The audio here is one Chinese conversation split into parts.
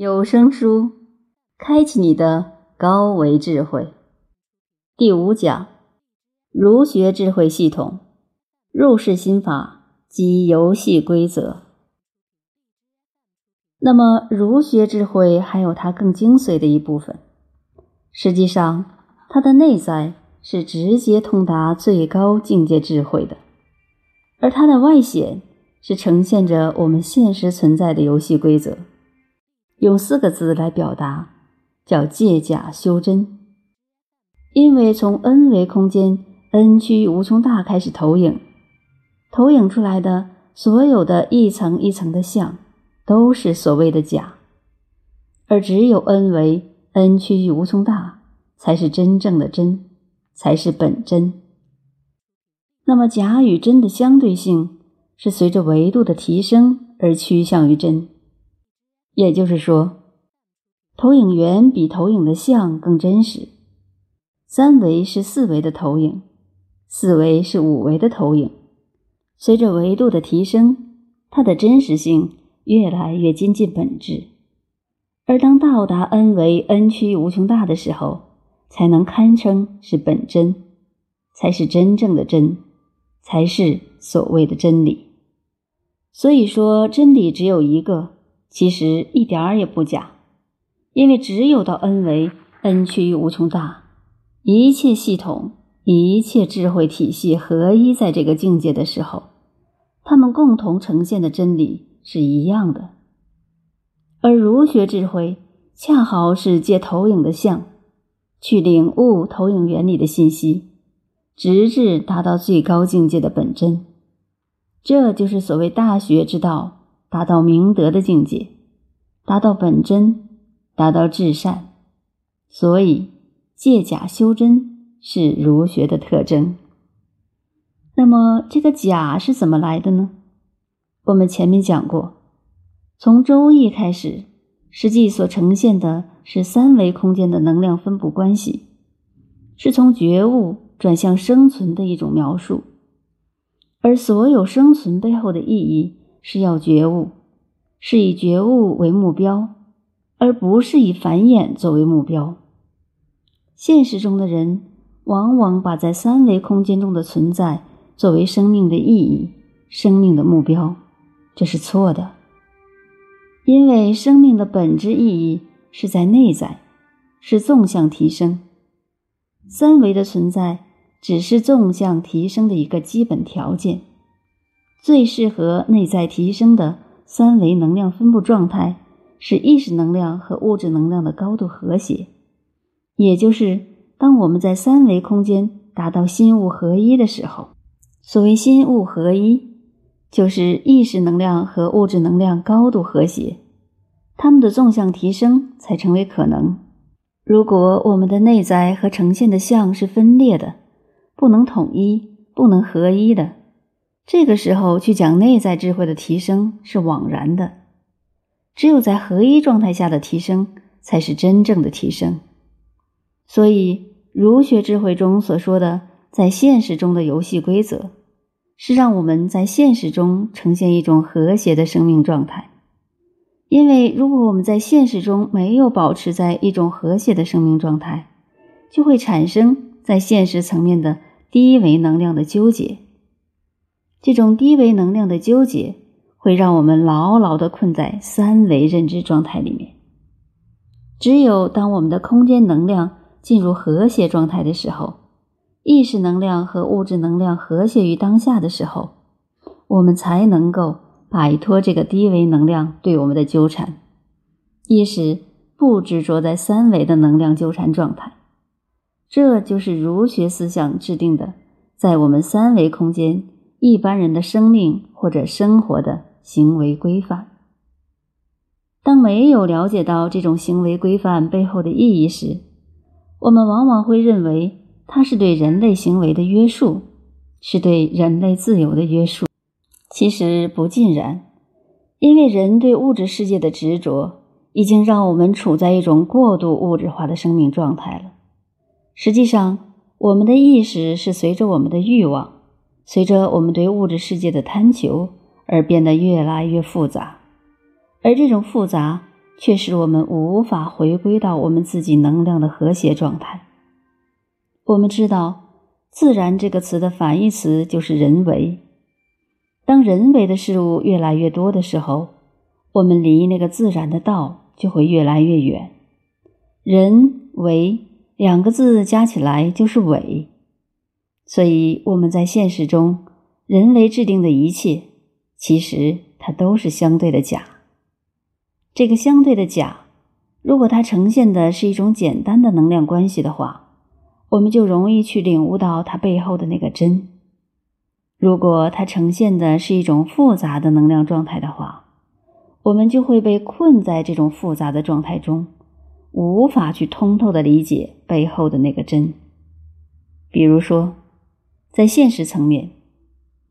有声书，开启你的高维智慧。第五讲：儒学智慧系统，入世心法及游戏规则。那么，儒学智慧还有它更精髓的一部分，实际上，它的内在是直接通达最高境界智慧的，而它的外显是呈现着我们现实存在的游戏规则。用四个字来表达，叫借假修真。因为从 n 维空间 n 趋无穷大开始投影，投影出来的所有的一层一层的像，都是所谓的假，而只有 n 维 n 趋于无穷大，才是真正的真，才是本真。那么假与真的相对性，是随着维度的提升而趋向于真。也就是说，投影源比投影的像更真实。三维是四维的投影，四维是五维的投影。随着维度的提升，它的真实性越来越接近本质。而当到达 n 维 n 趋无穷大的时候，才能堪称是本真，才是真正的真，才是所谓的真理。所以说，真理只有一个。其实一点儿也不假，因为只有到 n 维 n 趋于无穷大，一切系统、一切智慧体系合一在这个境界的时候，他们共同呈现的真理是一样的。而儒学智慧恰好是借投影的像，去领悟投影原理的信息，直至达到最高境界的本真。这就是所谓大学之道。达到明德的境界，达到本真，达到至善，所以借假修真是儒学的特征。那么，这个假是怎么来的呢？我们前面讲过，从《周易》开始，实际所呈现的是三维空间的能量分布关系，是从觉悟转向生存的一种描述，而所有生存背后的意义。是要觉悟，是以觉悟为目标，而不是以繁衍作为目标。现实中的人往往把在三维空间中的存在作为生命的意义、生命的目标，这是错的。因为生命的本质意义是在内在，是纵向提升。三维的存在只是纵向提升的一个基本条件。最适合内在提升的三维能量分布状态是意识能量和物质能量的高度和谐，也就是当我们在三维空间达到心物合一的时候。所谓心物合一，就是意识能量和物质能量高度和谐，它们的纵向提升才成为可能。如果我们的内在和呈现的相是分裂的，不能统一，不能合一的。这个时候去讲内在智慧的提升是枉然的，只有在合一状态下的提升才是真正的提升。所以，儒学智慧中所说的在现实中的游戏规则，是让我们在现实中呈现一种和谐的生命状态。因为如果我们在现实中没有保持在一种和谐的生命状态，就会产生在现实层面的低维能量的纠结。这种低维能量的纠结，会让我们牢牢的困在三维认知状态里面。只有当我们的空间能量进入和谐状态的时候，意识能量和物质能量和谐于当下的时候，我们才能够摆脱这个低维能量对我们的纠缠，意识不执着在三维的能量纠缠状态。这就是儒学思想制定的，在我们三维空间。一般人的生命或者生活的行为规范，当没有了解到这种行为规范背后的意义时，我们往往会认为它是对人类行为的约束，是对人类自由的约束。其实不尽然，因为人对物质世界的执着，已经让我们处在一种过度物质化的生命状态了。实际上，我们的意识是随着我们的欲望。随着我们对物质世界的贪求而变得越来越复杂，而这种复杂却使我们无法回归到我们自己能量的和谐状态。我们知道，“自然”这个词的反义词就是人为。当人为的事物越来越多的时候，我们离那个自然的道就会越来越远。人为两个字加起来就是伪，所以我们在现实中人为制定的一切，其实它都是相对的假。这个相对的假，如果它呈现的是一种简单的能量关系的话，我们就容易去领悟到它背后的那个真。如果它呈现的是一种复杂的能量状态的话，我们就会被困在这种复杂的状态中，无法去通透的理解背后的那个真。比如说，在现实层面，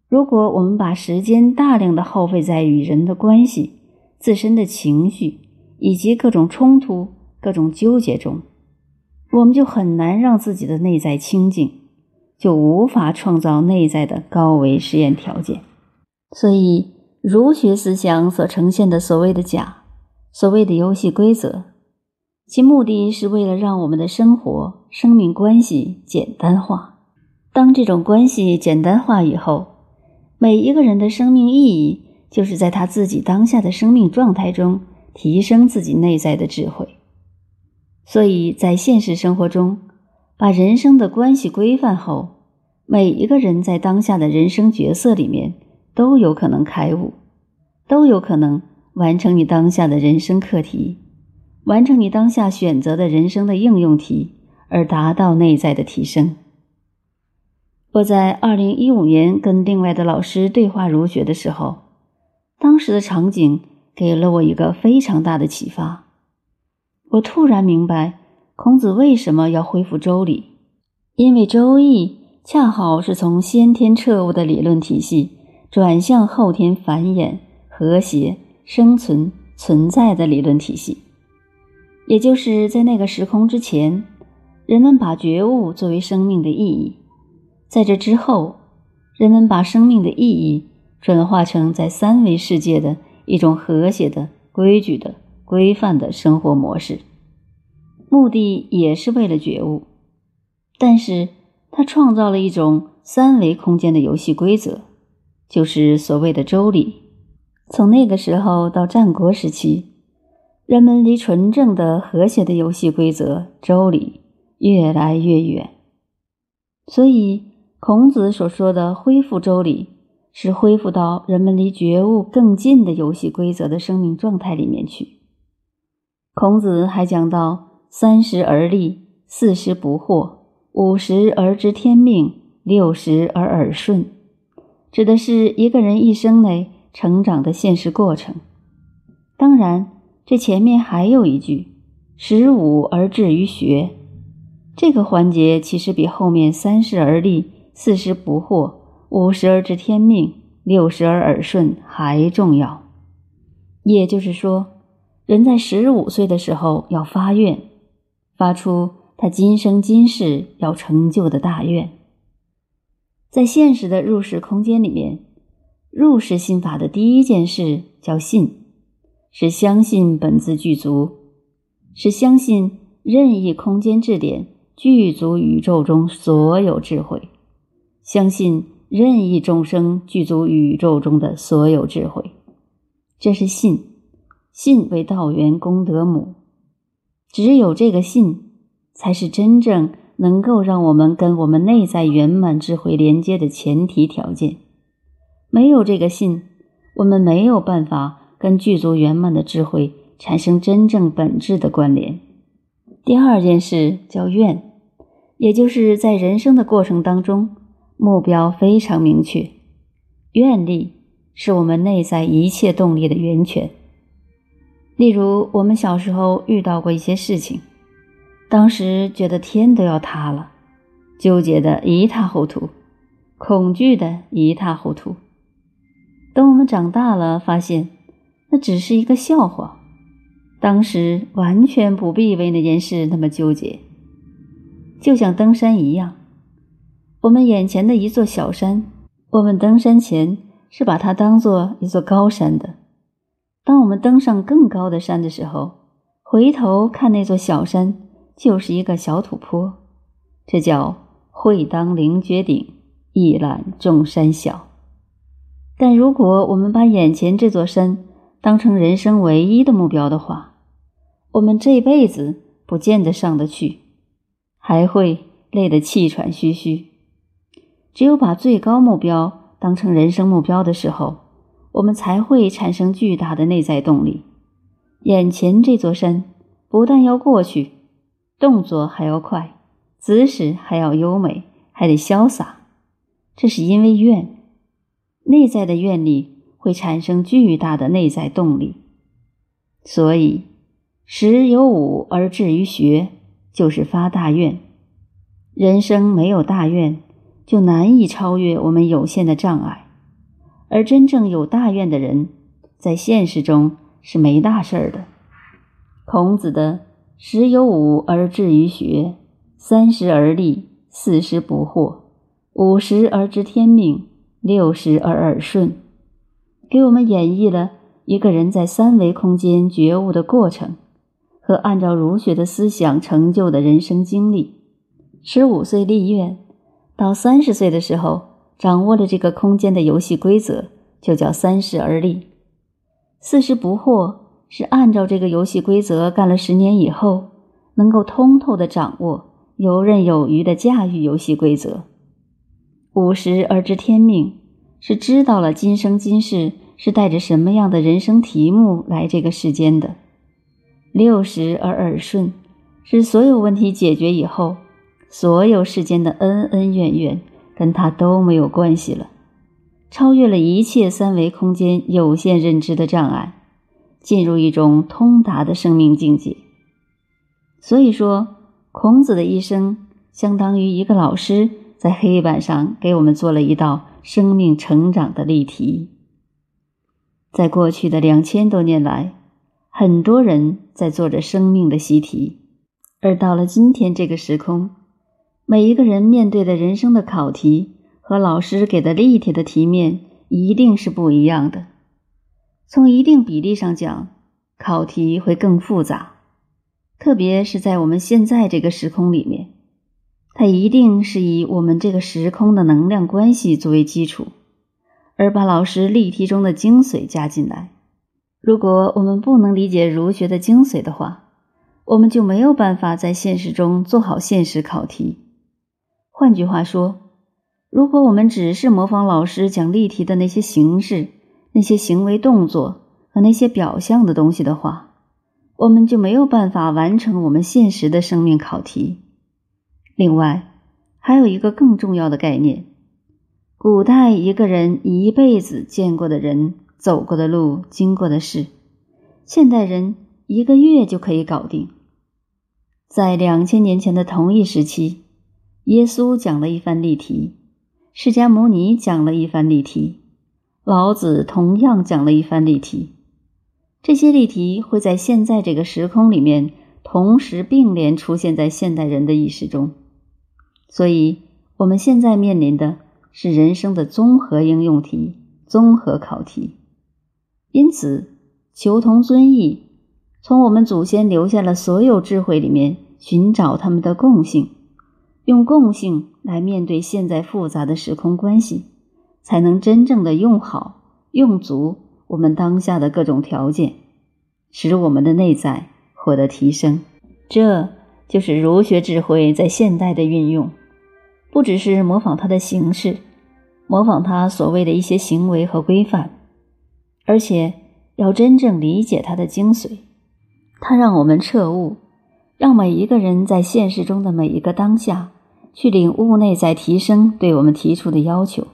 如果我们把时间大量的耗费在与人的关系、自身的情绪以及各种冲突、各种纠结中，我们就很难让自己的内在清净。就无法创造内在的高维实验条件，所以儒学思想所呈现的所谓的假，所谓的游戏规则，其目的是为了让我们的生活、生命关系简单化。当这种关系简单化以后，每一个人的生命意义就是在他自己当下的生命状态中提升自己内在的智慧。所以在现实生活中。把人生的关系规范后，每一个人在当下的人生角色里面都有可能开悟，都有可能完成你当下的人生课题，完成你当下选择的人生的应用题，而达到内在的提升。我在二零一五年跟另外的老师对话儒学的时候，当时的场景给了我一个非常大的启发，我突然明白。孔子为什么要恢复周礼？因为《周易》恰好是从先天彻悟的理论体系转向后天繁衍、和谐、生存、存在的理论体系。也就是在那个时空之前，人们把觉悟作为生命的意义；在这之后，人们把生命的意义转化成在三维世界的一种和谐的、规矩的、规范的生活模式。目的也是为了觉悟，但是他创造了一种三维空间的游戏规则，就是所谓的周礼。从那个时候到战国时期，人们离纯正的和谐的游戏规则周礼越来越远。所以，孔子所说的恢复周礼，是恢复到人们离觉悟更近的游戏规则的生命状态里面去。孔子还讲到。三十而立，四十不惑，五十而知天命，六十而耳顺，指的是一个人一生内成长的现实过程。当然，这前面还有一句“十五而志于学”，这个环节其实比后面三十而立，四十不惑，五十而知天命，六十而耳顺还重要。也就是说，人在十五岁的时候要发愿。发出他今生今世要成就的大愿，在现实的入世空间里面，入世心法的第一件事叫信，是相信本自具足，是相信任意空间质点具足宇宙中所有智慧，相信任意众生具足宇宙中的所有智慧，这是信，信为道源功德母。只有这个信，才是真正能够让我们跟我们内在圆满智慧连接的前提条件。没有这个信，我们没有办法跟具足圆满的智慧产生真正本质的关联。第二件事叫愿，也就是在人生的过程当中，目标非常明确，愿力是我们内在一切动力的源泉。例如，我们小时候遇到过一些事情，当时觉得天都要塌了，纠结的一塌糊涂，恐惧的一塌糊涂。等我们长大了，发现那只是一个笑话，当时完全不必为那件事那么纠结。就像登山一样，我们眼前的一座小山，我们登山前是把它当做一座高山的。当我们登上更高的山的时候，回头看那座小山，就是一个小土坡，这叫会当凌绝顶，一览众山小。但如果我们把眼前这座山当成人生唯一的目标的话，我们这辈子不见得上得去，还会累得气喘吁吁。只有把最高目标当成人生目标的时候，我们才会产生巨大的内在动力。眼前这座山不但要过去，动作还要快，姿势还要优美，还得潇洒。这是因为愿，内在的愿力会产生巨大的内在动力。所以，时有五而志于学，就是发大愿。人生没有大愿，就难以超越我们有限的障碍。而真正有大愿的人，在现实中是没大事儿的。孔子的“十有五而志于学，三十而立，四十不惑，五十而知天命，六十而耳顺”，给我们演绎了一个人在三维空间觉悟的过程和按照儒学的思想成就的人生经历。十五岁立愿，到三十岁的时候。掌握了这个空间的游戏规则，就叫三十而立；四十不惑，是按照这个游戏规则干了十年以后，能够通透的掌握、游刃有余的驾驭游戏规则；五十而知天命，是知道了今生今世是带着什么样的人生题目来这个世间的；六十而耳顺，是所有问题解决以后，所有世间的恩恩怨怨。跟他都没有关系了，超越了一切三维空间有限认知的障碍，进入一种通达的生命境界。所以说，孔子的一生相当于一个老师在黑板上给我们做了一道生命成长的例题。在过去的两千多年来，很多人在做着生命的习题，而到了今天这个时空。每一个人面对的人生的考题和老师给的例题的题面一定是不一样的。从一定比例上讲，考题会更复杂，特别是在我们现在这个时空里面，它一定是以我们这个时空的能量关系作为基础，而把老师例题中的精髓加进来。如果我们不能理解儒学的精髓的话，我们就没有办法在现实中做好现实考题。换句话说，如果我们只是模仿老师讲例题的那些形式、那些行为动作和那些表象的东西的话，我们就没有办法完成我们现实的生命考题。另外，还有一个更重要的概念：古代一个人一辈子见过的人、走过的路、经过的事，现代人一个月就可以搞定。在两千年前的同一时期。耶稣讲了一番例题，释迦牟尼讲了一番例题，老子同样讲了一番例题。这些例题会在现在这个时空里面同时并联出现在现代人的意识中，所以我们现在面临的是人生的综合应用题、综合考题。因此，求同尊异，从我们祖先留下了所有智慧里面寻找他们的共性。用共性来面对现在复杂的时空关系，才能真正的用好、用足我们当下的各种条件，使我们的内在获得提升。这就是儒学智慧在现代的运用，不只是模仿它的形式，模仿它所谓的一些行为和规范，而且要真正理解它的精髓。它让我们彻悟，让每一个人在现实中的每一个当下。去领悟内在提升对我们提出的要求，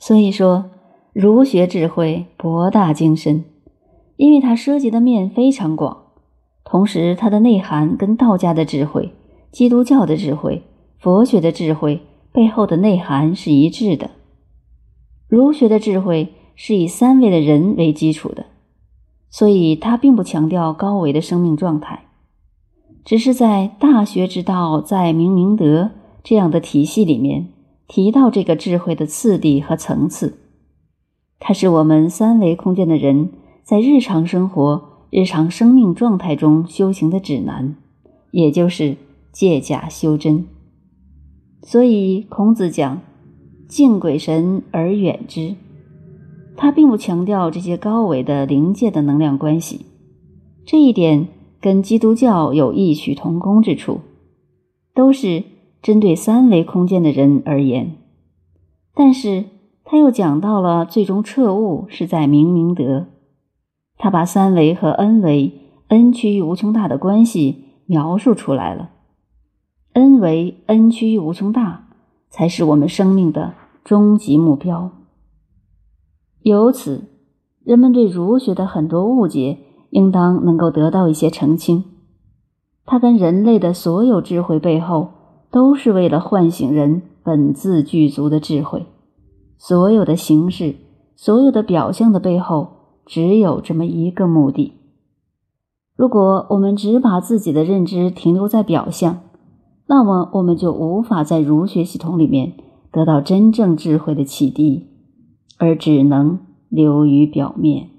所以说儒学智慧博大精深，因为它涉及的面非常广，同时它的内涵跟道家的智慧、基督教的智慧、佛学的智慧背后的内涵是一致的。儒学的智慧是以三维的人为基础的，所以它并不强调高维的生命状态，只是在大学之道，在明明德。这样的体系里面提到这个智慧的次第和层次，它是我们三维空间的人在日常生活、日常生命状态中修行的指南，也就是借假修真。所以孔子讲“敬鬼神而远之”，他并不强调这些高维的灵界的能量关系。这一点跟基督教有异曲同工之处，都是针对三维空间的人而言。但是他又讲到了最终彻悟是在明明德。他把三维和 n 维 n 趋于无穷大的关系描述出来了。n 维 n 趋于无穷大，才是我们生命的终极目标。由此，人们对儒学的很多误解，应当能够得到一些澄清。它跟人类的所有智慧背后，都是为了唤醒人本自具足的智慧。所有的形式，所有的表象的背后，只有这么一个目的。如果我们只把自己的认知停留在表象，那么，我们就无法在儒学系统里面得到真正智慧的启迪，而只能流于表面。